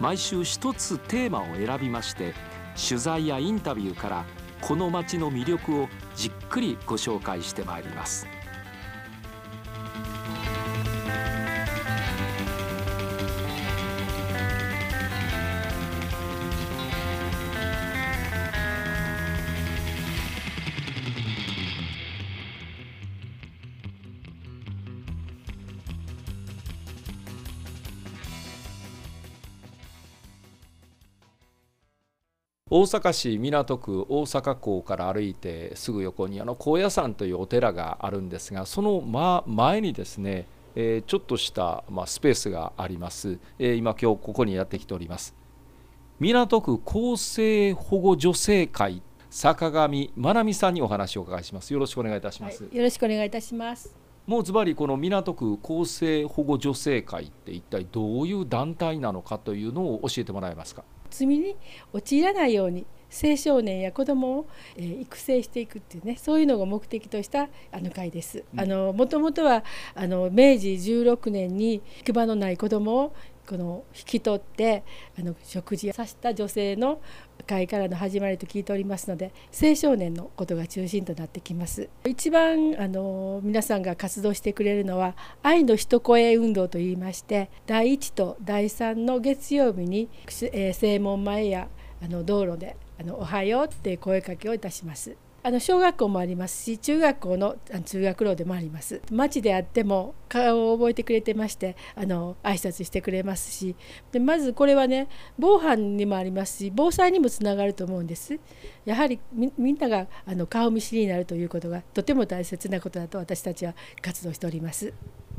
毎週一つテーマを選びまして取材やインタビューからこの街の魅力をじっくりご紹介してまいります。大阪市港区大阪港から歩いてすぐ横にあの高野山というお寺があるんですがその前にですね、えー、ちょっとした、まあ、スペースがあります、えー、今今日ここにやってきております。港区厚生保護女性会坂上真奈美さんにお話をお伺いします。よろしくお願いいたします、はい、よろしくお願いいたします。もうズバリこの港区厚生保護女性会って一体どういう団体なのかというのを教えてもらえますか？罪に陥らないように青少年や子どもを、えー、育成していくっていうねそういうのが目的としたあの会です。あのもともとはあの明治16年に行く場のない子どもをこの引き取ってあの食事をさせた女性の会からの始まりと聞いておりますので青少年のことが中心となってきます一番あの皆さんが活動してくれるのは愛の一声運動といいまして第1と第3の月曜日に、えー、正門前やあの道路であの「おはよう」って声かけをいたします。あの小学校もありますし中学校の通学路でもあります。町であっても顔を覚えてくれてましてあの挨拶してくれますし。でまずこれはね防犯にもありますし防災にもつながると思うんです。やはりみんながあの顔見知りになるということがとても大切なことだと私たちは活動しております。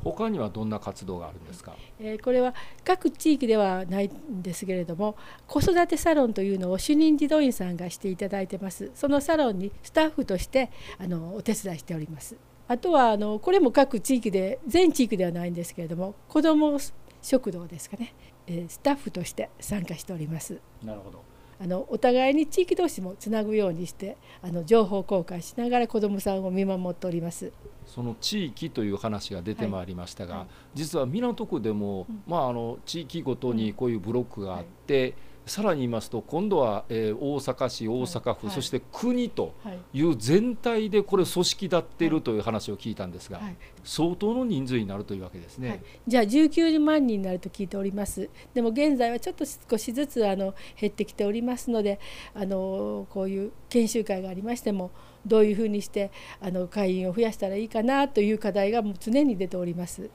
他にはどんな活動があるんですか、えー、これは各地域ではないんですけれども子育てサロンというのを主任児童院さんがしていただいてます。そのサロンにスタッフとしてあのお手伝いしております。あとはあのこれも各地域で全地域ではないんですけれども子ども食堂ですかね、えー、スタッフとして参加しております。なるほどあのお互いに地域同士もつなぐようにしてあの情報公開しながら子どもさんを見守っております。その地域という話が出てまいりましたが、はい。はい、実は港区でも、うん、まあ、あの地域ごとにこういうブロックがあって、うんさらに言いますと今度は、えー、大阪市大阪府、はい、そして国とい。う全体でこれ組織立っているという話を聞いたんですが、はい、相当の人数になるというわけですね、はい、じゃあ19万人になると聞いております。でも現在はちょっと少しずつあの減ってきておりますのであのこういう研修会がありましてもどういうふうにしてあの会員を増やしたらいいかなという課題がもう常に出ております。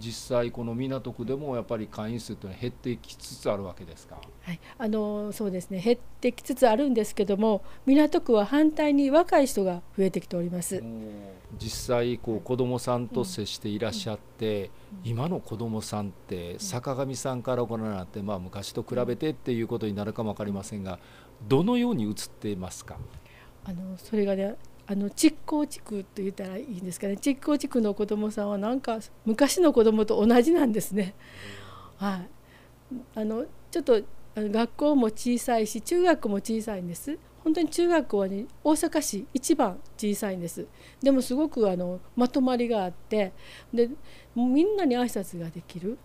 実際この港区でもやっぱり会員数というのは減ってきつつあるわけですか？はい、あのそうですね。減ってきつつあるんですけども港区は反対に若い人が増えてきております。実際こう子どもさんと接していらっしゃって、今の子どもさんって坂上さんからご覧になって、まあ、昔と比べてっていうことになるかも分かりませんがどのように映っていますか？あのそれがねあの築港地区と言ったらいいんですかね築港地区の子どもさんはなんか昔の子どもと同じなんですね。はい、あのちょっと学校も小さいし中学も小さいんです。本当に中学校は、ね、大阪市一番小さいんですでもすごくあのまとまりがあってでみんなに挨拶ができる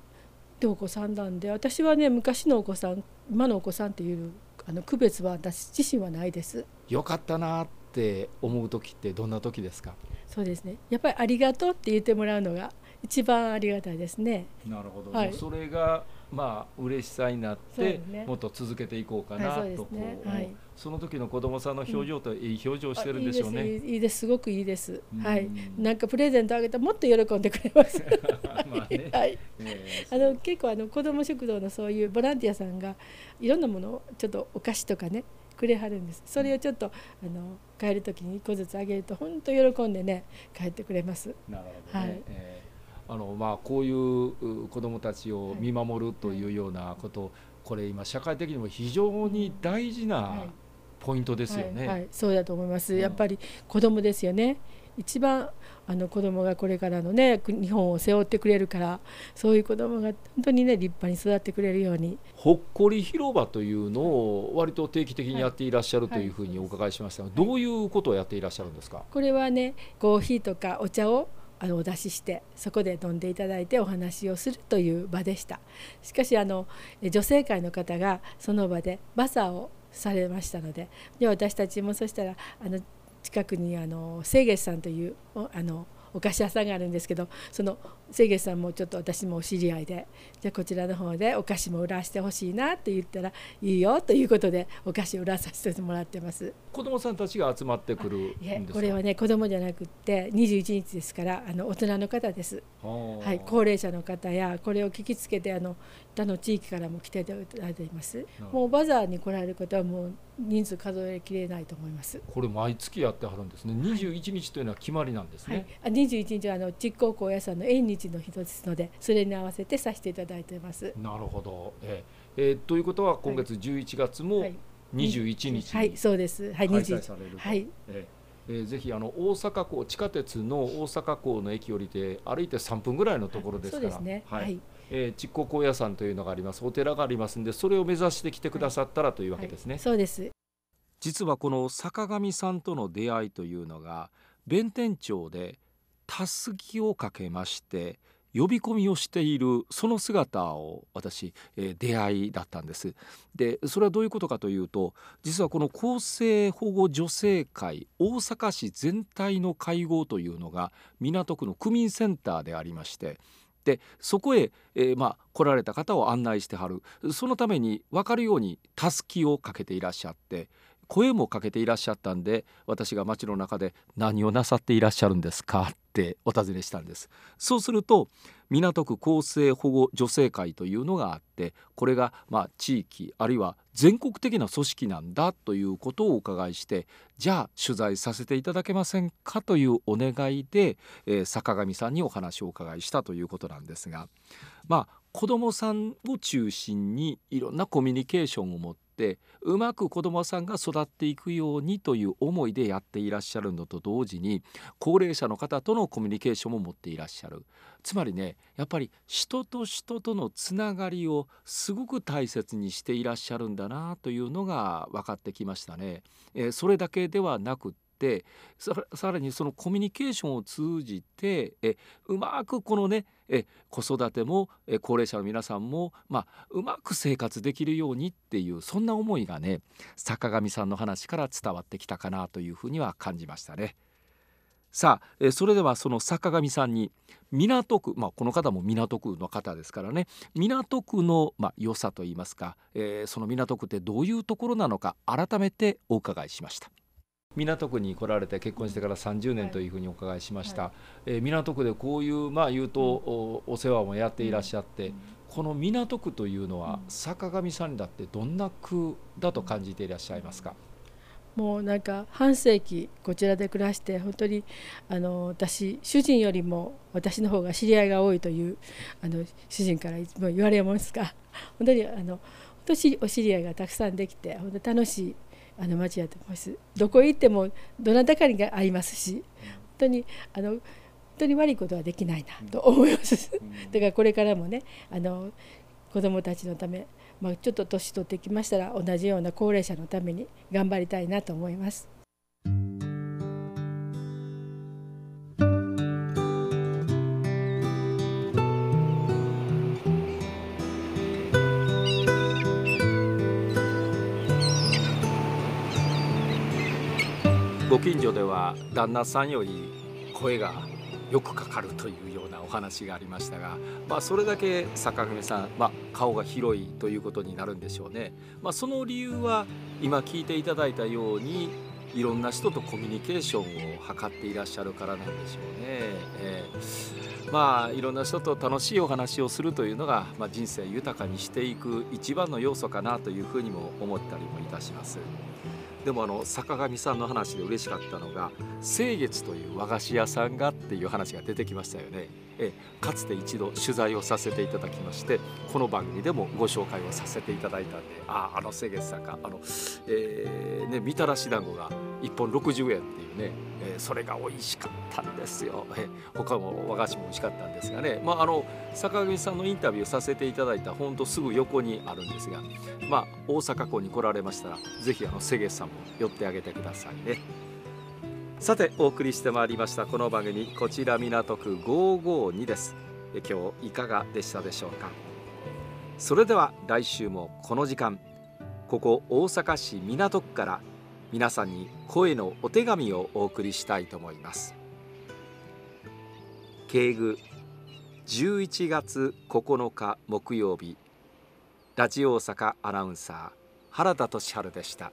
でお子さんなんで私はね昔のお子さん今のお子さんっていうあの区別は私自身はないです。よかったなって思う時ってどんな時ですか？そうですね。やっぱりありがとうって言ってもらうのが一番ありがたいですね。なるほど、はい、それがまあ嬉しさになって、ね、もっと続けていこうかな、はい、とね、はい、その時の子供さんの表情といい表情してるんでしょうね、うん、いいです。すごくいいです。はい。なんかプレゼントあげたらもっと喜んでくれます。まあね、はい、えー、あの結構あの子供食堂のそういうボランティアさんがいろんなものをちょっとお菓子とかねくれはるんです。それをちょっとあの帰る時に1個ずつあげると本当喜んでね帰ってくれます。なるほど、ね、はい。えー、あのまあ、こういう子どもたちを見守るというようなこと、はい、これ今社会的にも非常に大事なポイントですよね。はい、はい、そうだと思います、やっぱり子どもですよね一番あの子供がこれからのね日本を背負ってくれるからそういう子供が本当にね立派に育ってくれるように。ほっこり広場というのを割と定期的にやっていらっしゃるというふうにお伺いしましたが、どういうことをやっていらっしゃるんですか？これはねコーヒーとかお茶をあのお出ししてそこで飲んでいただいてお話をするという場でした。しかしあの女性会の方がその場でバザーをされましたのでで私たちもそしたらあの近くにあの清月さんというあのお菓子屋さんがあるんですけどその清月さんもちょっと私もお知り合いでじゃあこちらの方でお菓子も売らしてほしいなって言ったらいいよということでお菓子を売らさせてもらってます。子どもさんたちが集まってくるこれはね子どもじゃなくって21日ですからあの大人の方です、はい、高齢者の方やこれを聞きつけてあの他の地域からも来ていただいています。もうバザーに来られる方はもう人数数えきれないと思います。これ毎月やってはるんですね。21日というのは決まりなんですね、はい、21日はあの実行高野山の縁日の日ですのでそれに合わせてさせていただいています。なるほど、えー、えー、ということは今月11月も21日はい、はい、そうです。はい。開催されるはい、えーえー、ぜひあの大阪港地下鉄の大阪港の駅降りて歩いて3分ぐらいのところですから、はい、ね、はい、えー、築港高野山というのがあります。お寺がありますんでそれを目指してきてくださったらというわけですね、はい、そうです。実はこの坂上さんとの出会いというのが弁天町でたすきをかけまして呼び込みをしているその姿を私、えー、出会いだったんです。でそれはどういうことかというと実はこの厚生保護女性会大阪市全体の会合というのが港区の区民センターでありましてでそこへ、えー、まあ、来られた方を案内してはるそのために分かるようにたすきをかけていらっしゃって声もかけていらっしゃったんで私が街の中で「何をなさっていらっしゃるんですか?」ってお尋ねしたんです。そうすると港区厚生保護女性会というのがあってこれがま地域あるいは全国的な組織なんだということをお伺いしてじゃあ取材させていただけませんかというお願いで、えー、坂上さんにお話をお伺いしたということなんですがまあ子どもさんを中心にいろんなコミュニケーションを持ってってうまく子どもさんが育っていくようにという思いでやっていらっしゃるのと同時に高齢者の方とのコミュニケーションも持っていらっしゃるつまりねやっぱり人と人とのつながりをすごく大切にしていらっしゃるんだなというのが分かってきましたね。えー、それだけではなくってさらにそのコミュニケーションを通じてえうまくこのねえ子育てもえ高齢者の皆さんも、まあ、うまく生活できるようにっていうそんな思いがね坂上さんの話から伝わってきたかなというふうには感じましたね。さあ、えそれではその坂上さんに港区、まあ、この方も港区の方ですからね港区の、まあ、良さといいますか、えー、その港区ってどういうところなのか改めてお伺いしました。港区に来られて結婚してから30年というふうにお伺いしました、はい、えー、港区でこういうまあ言うとおお世話もやっていらっしゃって、うん、この港区というのは坂上さんにだってどんな区だと感じていらっしゃいますか？もうなんか半世紀こちらで暮らして本当にあの私主人よりも私の方が知り合いが多いというあの主人からいつも言われますが 本当にあの本当にお知り合いがたくさんできて本当楽しいあの町やと思います。どこへ行ってもどなたかにが会いますし本当にあの本当に悪いことはできないなと思います。だからこれからもねあの子どもたちのため、まあ、ちょっと年取ってきましたら同じような高齢者のために頑張りたいなと思います。ご近所では旦那さんより声がよくかかるというようなお話がありましたが、まあ、それだけ坂上さん、まあ、顔が広いということになるんでしょうね。まあ、その理由は今聞いていただいたようにいろんな人とコミュニケーションを図っていらっしゃるからなんでしょうね。えー、まあいろんな人と楽しいお話をするというのが、まあ、人生豊かにしていく一番の要素かなというふうにも思ったりもいたします。でもあの坂上さんの話で嬉しかったのが清月という和菓子屋さんがっていう話が出てきましたよね。えかつて一度取材をさせていただきましてこの番組でもご紹介をさせていただいたんでああの清月さんかあの、えー、ね、みたらし団子が1本60円っていうね、えー、それが美味しかったんですよ、えー、他も和菓子も美味しかったんですがね、まあ、あの坂上さんのインタビューさせていただいたほんとすぐ横にあるんですが、まあ、大阪港に来られましたら是非清月さんも寄ってあげてくださいね。さてお送りしてまいりましたこの番組こちら港区552です。今日いかがでしたでしょうか？それでは来週もこの時間ここ大阪市港区から皆さんに声のお手紙をお送りしたいと思います。敬具11月9日木曜日ラジオ大阪アナウンサー原田俊治でした。